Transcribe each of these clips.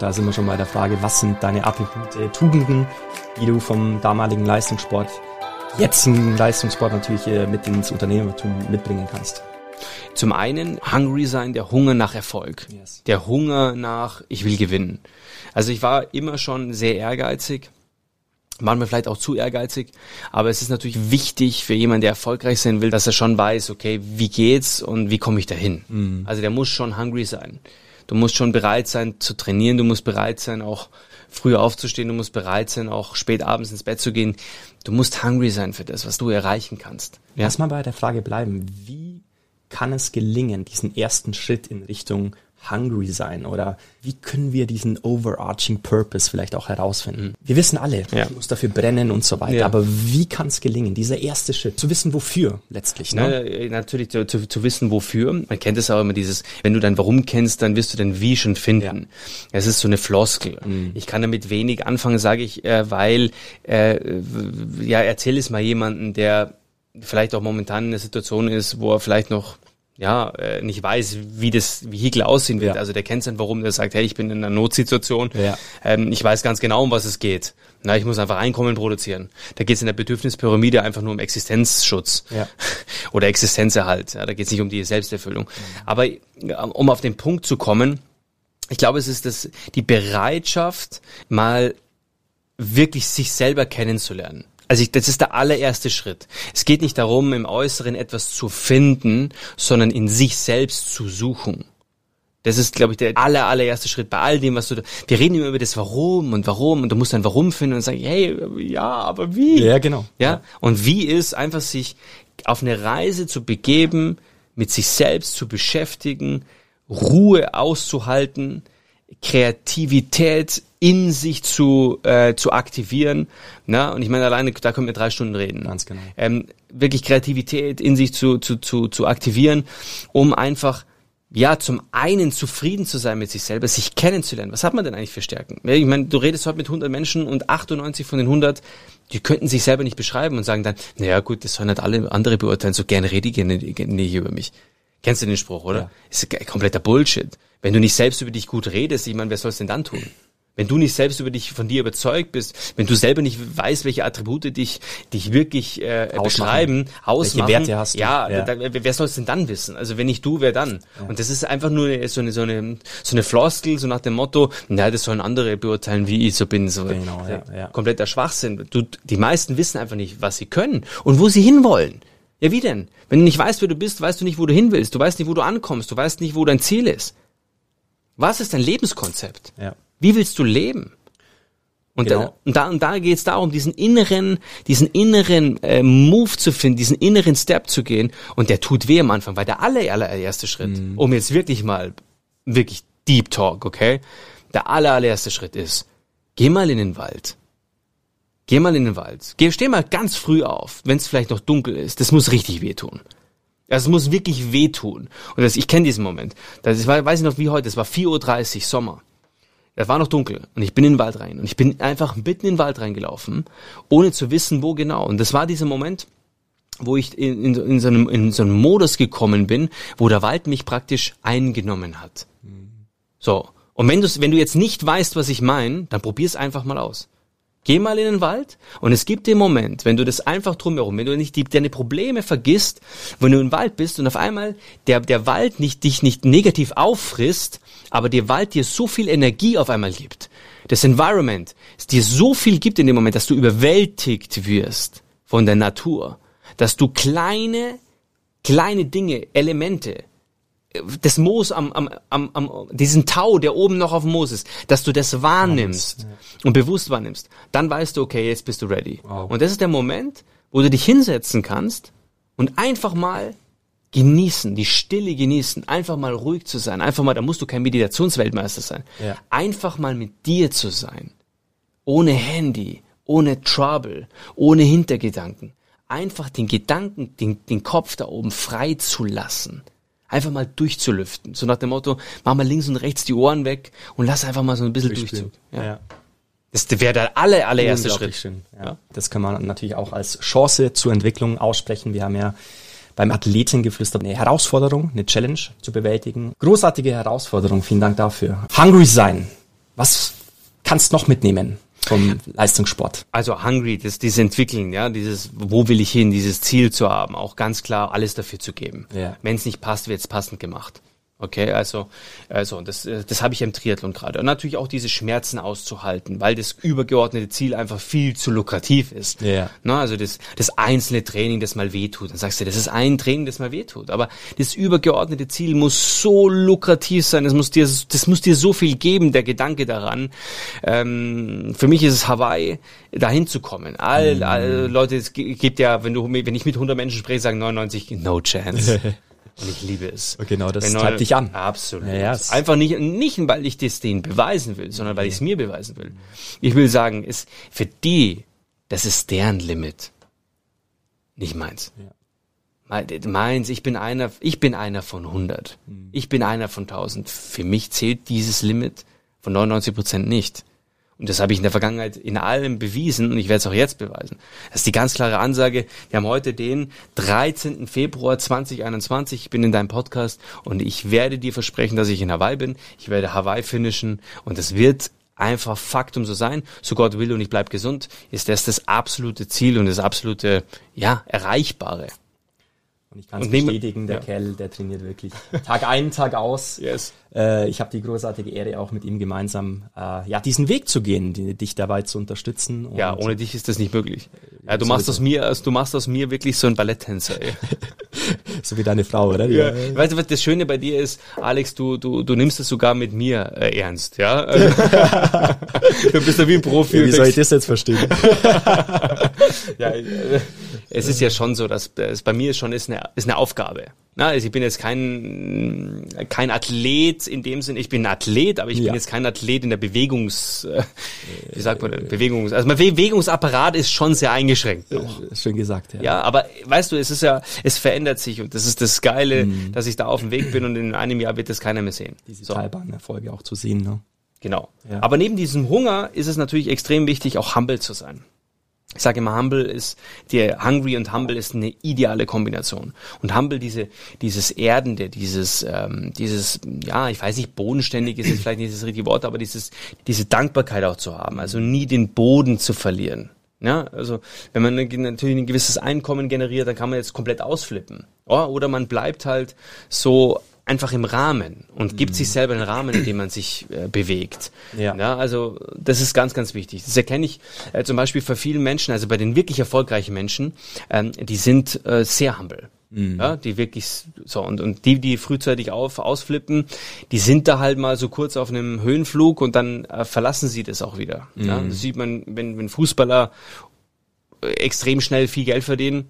Da sind wir schon bei der Frage, was sind deine Attribute, Tugenden, die du vom damaligen Leistungssport, jetzigen Leistungssport natürlich äh, mit ins Unternehmertum mitbringen kannst? Zum einen hungry sein, der Hunger nach Erfolg. Yes. Der Hunger nach, ich will gewinnen. Also ich war immer schon sehr ehrgeizig manchmal vielleicht auch zu ehrgeizig, aber es ist natürlich wichtig für jemanden, der erfolgreich sein will, dass er schon weiß, okay, wie geht's und wie komme ich dahin. Mhm. Also der muss schon hungry sein. Du musst schon bereit sein zu trainieren, du musst bereit sein, auch früher aufzustehen, du musst bereit sein, auch spät abends ins Bett zu gehen. Du musst hungry sein für das, was du erreichen kannst. Ja? Lass mal bei der Frage bleiben. Wie kann es gelingen, diesen ersten Schritt in Richtung hungry sein oder wie können wir diesen overarching Purpose vielleicht auch herausfinden? Wir wissen alle, ja. ich muss dafür brennen und so weiter, ja. aber wie kann es gelingen, dieser erste Schritt, zu wissen wofür letztlich? Ne? Na, natürlich zu, zu, zu, wissen wofür. Man kennt es auch immer dieses, wenn du dein Warum kennst, dann wirst du dein Wie schon finden. Ja. Es ist so eine Floskel. Mhm. Ich kann damit wenig anfangen, sage ich, äh, weil äh, ja erzähl es mal jemanden, der vielleicht auch momentan in einer Situation ist, wo er vielleicht noch ja, äh, nicht weiß, wie das Vehikel aussehen wird. Ja. Also der kennt sein Warum, der sagt, hey, ich bin in einer Notsituation, ja. ähm, ich weiß ganz genau, um was es geht. Na, ich muss einfach Einkommen produzieren. Da geht es in der Bedürfnispyramide einfach nur um Existenzschutz ja. oder Existenzerhalt. Ja, da geht es nicht um die Selbsterfüllung. Mhm. Aber äh, um auf den Punkt zu kommen, ich glaube, es ist das, die Bereitschaft, mal wirklich sich selber kennenzulernen. Also ich, das ist der allererste Schritt. Es geht nicht darum, im Äußeren etwas zu finden, sondern in sich selbst zu suchen. Das ist, glaube ich, der aller, allererste Schritt bei all dem, was du da, wir reden immer über das Warum und Warum und du musst ein Warum finden und sagen, hey, ja, aber wie? Ja, genau. Ja? ja. Und wie ist einfach sich auf eine Reise zu begeben, mit sich selbst zu beschäftigen, Ruhe auszuhalten, Kreativität in sich zu, äh, zu aktivieren. Na? Und ich meine, alleine, da können wir drei Stunden reden. Ganz genau. Ähm, wirklich Kreativität in sich zu, zu, zu, zu aktivieren, um einfach ja, zum einen zufrieden zu sein mit sich selber, sich kennenzulernen. Was hat man denn eigentlich für Stärken? Ich meine, du redest heute mit 100 Menschen und 98 von den 100, die könnten sich selber nicht beschreiben und sagen dann, naja gut, das sollen halt alle andere beurteilen, so gerne rede ich nicht über mich. Kennst du den Spruch, oder? Ja. Ist kompletter Bullshit. Wenn du nicht selbst über dich gut redest, ich meine, wer soll es denn dann tun? Wenn du nicht selbst über dich von dir überzeugt bist, wenn du selber nicht weißt, welche Attribute dich dich wirklich äh, ausmachen. beschreiben, ausmachen, welche Werte hast du? Ja, ja. Da, wer soll es denn dann wissen? Also wenn nicht du, wer dann? Ja. Und das ist einfach nur so eine so eine so eine Floskel, so nach dem Motto, na, das sollen andere beurteilen, wie ich so bin, so genau, ja, ja. kompletter Schwachsinn. Du, die meisten wissen einfach nicht, was sie können und wo sie hinwollen. Ja, wie denn? Wenn du nicht weißt, wer du bist, weißt du nicht, wo du hin willst. Du weißt nicht, wo du ankommst. Du weißt nicht, wo dein Ziel ist. Was ist dein Lebenskonzept? Ja. Wie willst du leben? Und, genau. da, und da, und da geht es darum, diesen inneren, diesen inneren äh, Move zu finden, diesen inneren Step zu gehen. Und der tut weh am Anfang, weil der aller, allererste Schritt, mhm. um jetzt wirklich mal, wirklich Deep Talk, okay? Der aller, allererste Schritt ist, geh mal in den Wald. Geh mal in den Wald. Geh, steh mal ganz früh auf, wenn es vielleicht noch dunkel ist. Das muss richtig wehtun. Das muss wirklich wehtun. Und das, ich kenne diesen Moment. Das war, weiß ich noch wie heute, es war 4.30 Uhr Sommer. Es war noch dunkel und ich bin in den Wald rein und ich bin einfach mitten in den Wald reingelaufen, ohne zu wissen, wo genau. Und das war dieser Moment, wo ich in, in, in, so einem, in so einem Modus gekommen bin, wo der Wald mich praktisch eingenommen hat. So. Und wenn du, wenn du jetzt nicht weißt, was ich meine, dann probier's einfach mal aus. Geh mal in den Wald und es gibt den Moment, wenn du das einfach drumherum, wenn du nicht die, deine Probleme vergisst, wenn du im Wald bist und auf einmal der, der Wald nicht, dich nicht negativ auffrisst, aber der Wald dir so viel Energie auf einmal gibt. Das Environment, es dir so viel gibt in dem Moment, dass du überwältigt wirst von der Natur, dass du kleine, kleine Dinge, Elemente, das Moos am, am, am, am, diesen Tau, der oben noch auf dem Moos ist, dass du das wahrnimmst ja. und bewusst wahrnimmst, dann weißt du, okay, jetzt bist du ready. Wow. Und das ist der Moment, wo du dich hinsetzen kannst und einfach mal genießen, die Stille genießen, einfach mal ruhig zu sein, einfach mal, da musst du kein Meditationsweltmeister sein, ja. einfach mal mit dir zu sein, ohne Handy, ohne Trouble, ohne Hintergedanken, einfach den Gedanken, den, den Kopf da oben frei zu lassen einfach mal durchzulüften. So nach dem Motto, mach mal links und rechts die Ohren weg und lass einfach mal so ein bisschen durchziehen. Ja. ja. Das wäre der aller, allererste Schritt. Schön, ja. Das kann man natürlich auch als Chance zur Entwicklung aussprechen. Wir haben ja beim Athletengeflüster eine Herausforderung, eine Challenge zu bewältigen. Großartige Herausforderung, vielen Dank dafür. Hungry sein. Was kannst noch mitnehmen vom Leistungssport? Also hungry, das, dieses Entwickeln, ja, dieses, wo will ich hin, dieses Ziel zu haben, auch ganz klar alles dafür zu geben. Ja. Wenn es nicht passt, wird es passend gemacht. Okay, also, also das, äh, das habe ich im Triathlon gerade. Und natürlich auch diese Schmerzen auszuhalten, weil das übergeordnete Ziel einfach viel zu lukrativ ist. Ja. Na, also das, das einzelne Training, das mal wehtut. Dann sagst du, das ist ein Training, das mal wehtut. Aber das übergeordnete Ziel muss so lukrativ sein, das muss dir, das muss dir so viel geben, der Gedanke daran. Ähm, für mich ist es Hawaii, dahin zu kommen. All, all Leute, es gibt ja, wenn du, wenn ich mit 100 Menschen spreche, sagen 99, no chance. Und ich liebe es. Und genau das Wenn treibt dich an. Absolut. Ja, ja, es- Einfach nicht, nicht, weil ich das denen beweisen will, sondern weil ich es mir beweisen will. Ich will sagen, ist für die, das ist deren Limit. Nicht meins. Ja. Mein- Meins, ich bin einer, ich bin einer von 100. Mhm. Ich bin einer von 1000. Für mich zählt dieses Limit von 99 Prozent nicht. Und das habe ich in der Vergangenheit in allem bewiesen und ich werde es auch jetzt beweisen. Das ist die ganz klare Ansage. Wir haben heute den 13. Februar 2021. Ich bin in deinem Podcast und ich werde dir versprechen, dass ich in Hawaii bin. Ich werde Hawaii finishen und es wird einfach Faktum so sein. So Gott will und ich bleib gesund, ist das das absolute Ziel und das absolute, ja, Erreichbare. Und ich kann es bestätigen, der ja. Kerl, der trainiert wirklich Tag ein, Tag aus. Yes. Äh, ich habe die großartige Ehre, auch mit ihm gemeinsam äh, ja diesen Weg zu gehen, die, dich dabei zu unterstützen. Ja, ohne dich ist das nicht möglich. Ja, du machst aus mir, also du machst aus mir wirklich so ein Balletttänzer. Ey. so wie deine Frau, oder? Ja. Weißt du, was das Schöne bei dir ist, Alex, du, du, du nimmst es sogar mit mir äh, ernst, ja? Also, du bist ja wie ein Profi. Wie und soll ich das jetzt verstehen? ja, äh, es ist ja schon so, dass es bei mir schon ist eine, ist eine Aufgabe. Na, also ich bin jetzt kein, kein Athlet in dem Sinn, ich bin ein Athlet, aber ich Ja. bin jetzt kein Athlet in der Bewegungs, äh, wie sagt man denn, Bewegungs, also mein Bewegungsapparat ist schon sehr eingeschränkt noch. Schön gesagt, ja. Ja, aber weißt du, es ist ja, es verändert sich und das ist das Geile, Mhm. dass ich da auf dem Weg bin und in einem Jahr wird das keiner mehr sehen. Diese So, Teilbahnerfolge auch zu sehen, ne? genau. Ja. Aber neben diesem Hunger ist es natürlich extrem wichtig, auch humble zu sein. Ich sage immer, humble ist, der hungry und humble ist eine ideale Kombination. Und humble, diese, dieses Erdende, dieses, ähm, dieses, ja, ich weiß nicht, bodenständig ist jetzt vielleicht nicht das richtige Wort, aber dieses, diese Dankbarkeit auch zu haben, also nie den Boden zu verlieren. Ja, also wenn man natürlich ein gewisses Einkommen generiert, dann kann man jetzt komplett ausflippen. Oder man bleibt halt so einfach im Rahmen und gibt sich selber einen Rahmen, in dem man sich äh, bewegt. Ja. ja, also das ist ganz, ganz wichtig. Das erkenne ich äh, zum Beispiel bei vielen Menschen, also bei den wirklich erfolgreichen Menschen, ähm, die sind äh, sehr humble. Ja, die wirklich so und, und die, die frühzeitig auf, ausflippen, die sind da halt mal so kurz auf einem Höhenflug und dann äh, verlassen sie das auch wieder. Ja, das sieht man, wenn, wenn Fußballer äh, extrem schnell viel Geld verdienen,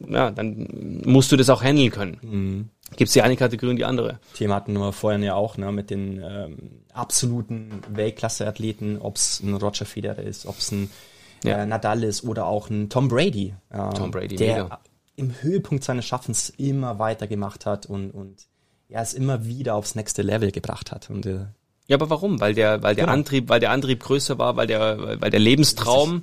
ja, dann musst du das auch handeln können. Gibt es die eine Kategorie und die andere. Thema hatten wir vorhin ja auch, ne, mit den ähm, absoluten Weltklasse-Athleten, ob es ein Roger Federer ist, ob es ein Ja. äh, Nadal ist oder auch ein Tom Brady. ähm, Tom Brady, der mega. im Höhepunkt seines Schaffens immer weiter gemacht hat und, und ja, es immer wieder aufs nächste Level gebracht hat. Und äh, Ja, aber warum? Weil der, weil der Genau. Antrieb, weil der Antrieb größer war, weil der, weil der Lebenstraum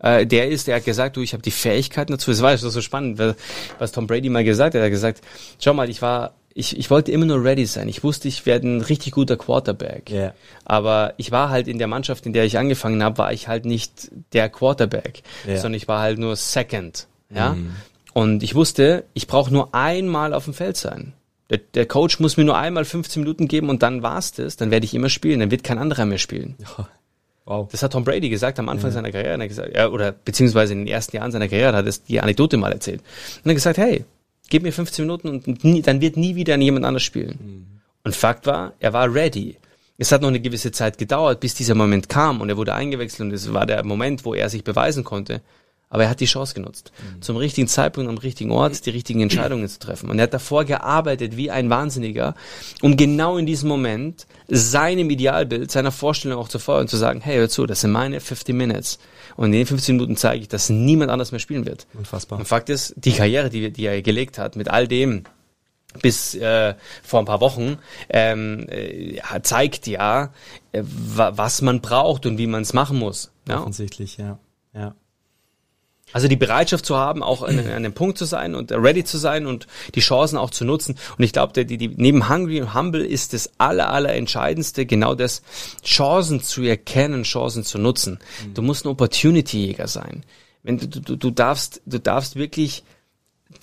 äh, der ist, der hat gesagt, du, ich habe die Fähigkeiten dazu. Es war ja so spannend, was- was Tom Brady mal gesagt hat. Er hat gesagt, schau mal, ich war, ich, ich wollte immer nur ready sein. Ich wusste, ich werde ein richtig guter Quarterback. Ja. Aber ich war halt in der Mannschaft, in der ich angefangen habe, war ich halt nicht der Quarterback, Ja. sondern ich war halt nur Second. Ja. Und ich wusste, ich brauche nur einmal auf dem Feld sein. Der, der Coach muss mir nur einmal 15 Minuten geben und dann war's das. Dann werde ich immer spielen. Dann wird kein anderer mehr spielen. Wow. Das hat Tom Brady gesagt am Anfang seiner Karriere. Er gesagt, ja, oder beziehungsweise in den ersten Jahren seiner Karriere hat er die Anekdote mal erzählt. Und er hat gesagt, hey, gib mir 15 Minuten und nie, dann wird nie wieder jemand anders spielen. Und Fakt war, er war ready. Es hat noch eine gewisse Zeit gedauert, bis dieser Moment kam und er wurde eingewechselt und es war der Moment, wo er sich beweisen konnte. Aber er hat die Chance genutzt, zum richtigen Zeitpunkt am richtigen Ort die richtigen Entscheidungen zu treffen. Und er hat davor gearbeitet wie ein Wahnsinniger, um genau in diesem Moment seinem Idealbild, seiner Vorstellung auch zu folgen und zu sagen, hey, hör zu, das sind meine 50 Minutes. Und in den 15 Minuten zeige ich, dass niemand anders mehr spielen wird. Unfassbar. Und Fakt ist, die Karriere, die, die er gelegt hat, mit all dem, bis äh, vor ein paar Wochen, ähm, äh, zeigt ja, äh, wa was man braucht und wie man es machen muss. Ja? Offensichtlich, ja. ja. Also die Bereitschaft zu haben, auch an, an dem Punkt zu sein und ready zu sein und die Chancen auch zu nutzen. Und ich glaube, die, die, neben Hungry und Humble ist das aller, aller entscheidendste genau das, Chancen zu erkennen, Chancen zu nutzen. Du musst ein Opportunity-Jäger sein. Wenn du, du, du darfst, du darfst wirklich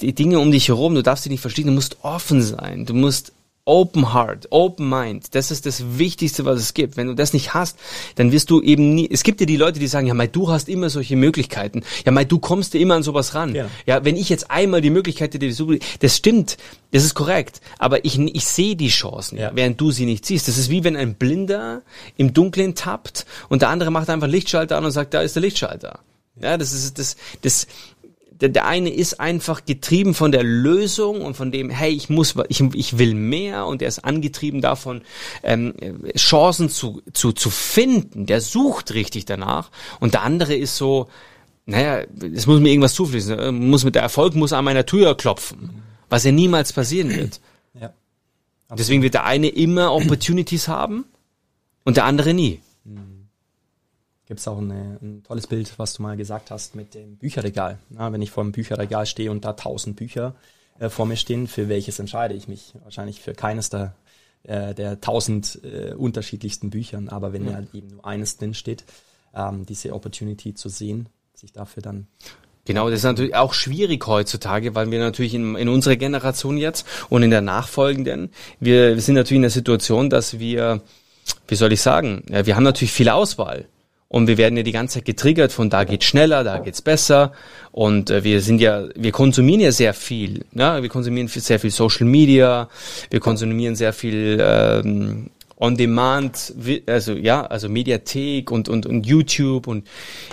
die Dinge um dich herum, du darfst sie nicht verstehen, du musst offen sein, du musst Open Heart, Open Mind, das ist das Wichtigste, was es gibt. Wenn du das nicht hast, dann wirst du eben nie, es gibt ja die Leute, die sagen, ja, Mai, du hast immer solche Möglichkeiten. Ja, Mai, du kommst dir immer an sowas ran. Ja, ja wenn ich jetzt einmal die Möglichkeit hätte, das stimmt, das ist korrekt, aber ich, ich sehe die Chancen, ja. während du sie nicht siehst. Das ist wie wenn ein Blinder im Dunkeln tappt und der andere macht einfach Lichtschalter an und sagt, da ist der Lichtschalter. Ja, das ist das, das, der, der eine ist einfach getrieben von der Lösung und von dem, hey, ich muss, ich, ich will mehr und er ist angetrieben davon, ähm, Chancen zu, zu, zu finden. Der sucht richtig danach. Und der andere ist so, naja, es muss mir irgendwas zufließen. Äh, muss mit der Erfolg muss an meiner Tür klopfen, was ja niemals passieren wird. Ja. Deswegen wird der eine immer Opportunities haben und der andere nie. Mhm gibt es auch eine, ein tolles Bild, was du mal gesagt hast mit dem Bücherregal. Ja, wenn ich vor dem Bücherregal stehe und da tausend Bücher äh, vor mir stehen, für welches entscheide ich mich? Wahrscheinlich für keines der äh, der tausend äh, unterschiedlichsten Büchern. Aber wenn ja, ja eben nur eines drin steht, ähm, diese Opportunity zu sehen, sich dafür dann Genau, das ist natürlich auch schwierig heutzutage, weil wir natürlich in, in unserer Generation jetzt und in der nachfolgenden, wir, wir sind natürlich in der Situation, dass wir, wie soll ich sagen, ja, wir haben natürlich viel Auswahl. Und wir werden ja die ganze Zeit getriggert von da geht's schneller, da geht's besser. Und äh, wir sind ja, wir konsumieren ja sehr viel. Ne? Wir konsumieren sehr viel Social Media, wir konsumieren sehr viel ähm, on demand, also ja, also Mediathek und und und YouTube und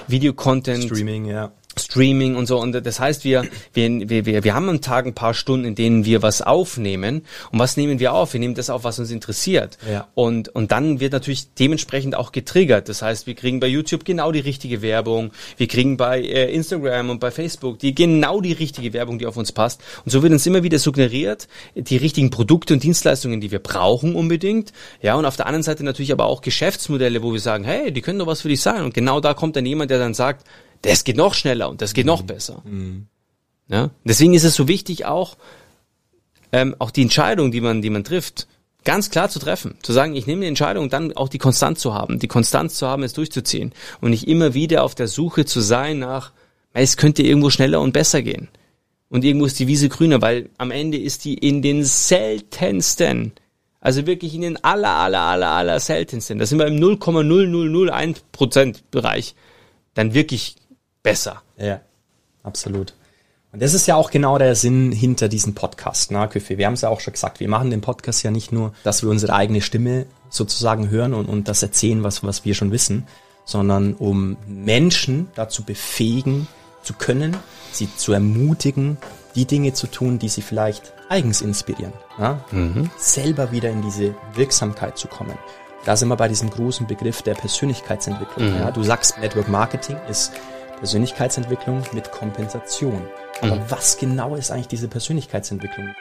Videocontent. Streaming, ja. Streaming und so. Und das heißt, wir, wir, wir, wir haben am Tag ein paar Stunden, in denen wir was aufnehmen. Und was nehmen wir auf? Wir nehmen das auf, was uns interessiert. Ja. Und, und dann wird natürlich dementsprechend auch getriggert. Das heißt, wir kriegen bei YouTube genau die richtige Werbung. Wir kriegen bei äh, Instagram und bei Facebook die genau die richtige Werbung, die auf uns passt. Und so wird uns immer wieder suggeriert, die richtigen Produkte und Dienstleistungen, die wir brauchen unbedingt. Ja, und auf der anderen Seite natürlich aber auch Geschäftsmodelle, wo wir sagen, hey, die können doch was für dich sein. Und genau da kommt dann jemand, der dann sagt, das geht noch schneller und das geht mhm. noch besser. Mhm. Ja? Deswegen ist es so wichtig auch, ähm, auch die Entscheidung, die man, die man trifft, ganz klar zu treffen. Zu sagen, ich nehme die Entscheidung dann auch die Konstanz zu haben. Die Konstanz zu haben, es durchzuziehen. Und nicht immer wieder auf der Suche zu sein nach, es könnte irgendwo schneller und besser gehen. Und irgendwo ist die Wiese grüner, weil am Ende ist die in den seltensten, also wirklich in den aller, aller, aller, aller seltensten, da sind wir im 0,0001% Bereich, dann wirklich besser. Ja, absolut. Und das ist ja auch genau der Sinn hinter diesem Podcast, ne, Küffe. Wir haben es ja auch schon gesagt, wir machen den Podcast ja nicht nur, dass wir unsere eigene Stimme sozusagen hören und, und das erzählen, was, was wir schon wissen, sondern um Menschen dazu befähigen zu können, sie zu ermutigen, die Dinge zu tun, die sie vielleicht eigens inspirieren. Ja? Mhm. Selber wieder in diese Wirksamkeit zu kommen. Da sind wir bei diesem großen Begriff der Persönlichkeitsentwicklung. Mhm. Ja? Du sagst, Network Marketing ist Persönlichkeitsentwicklung mit Kompensation. Aber mhm. was genau ist eigentlich diese Persönlichkeitsentwicklung?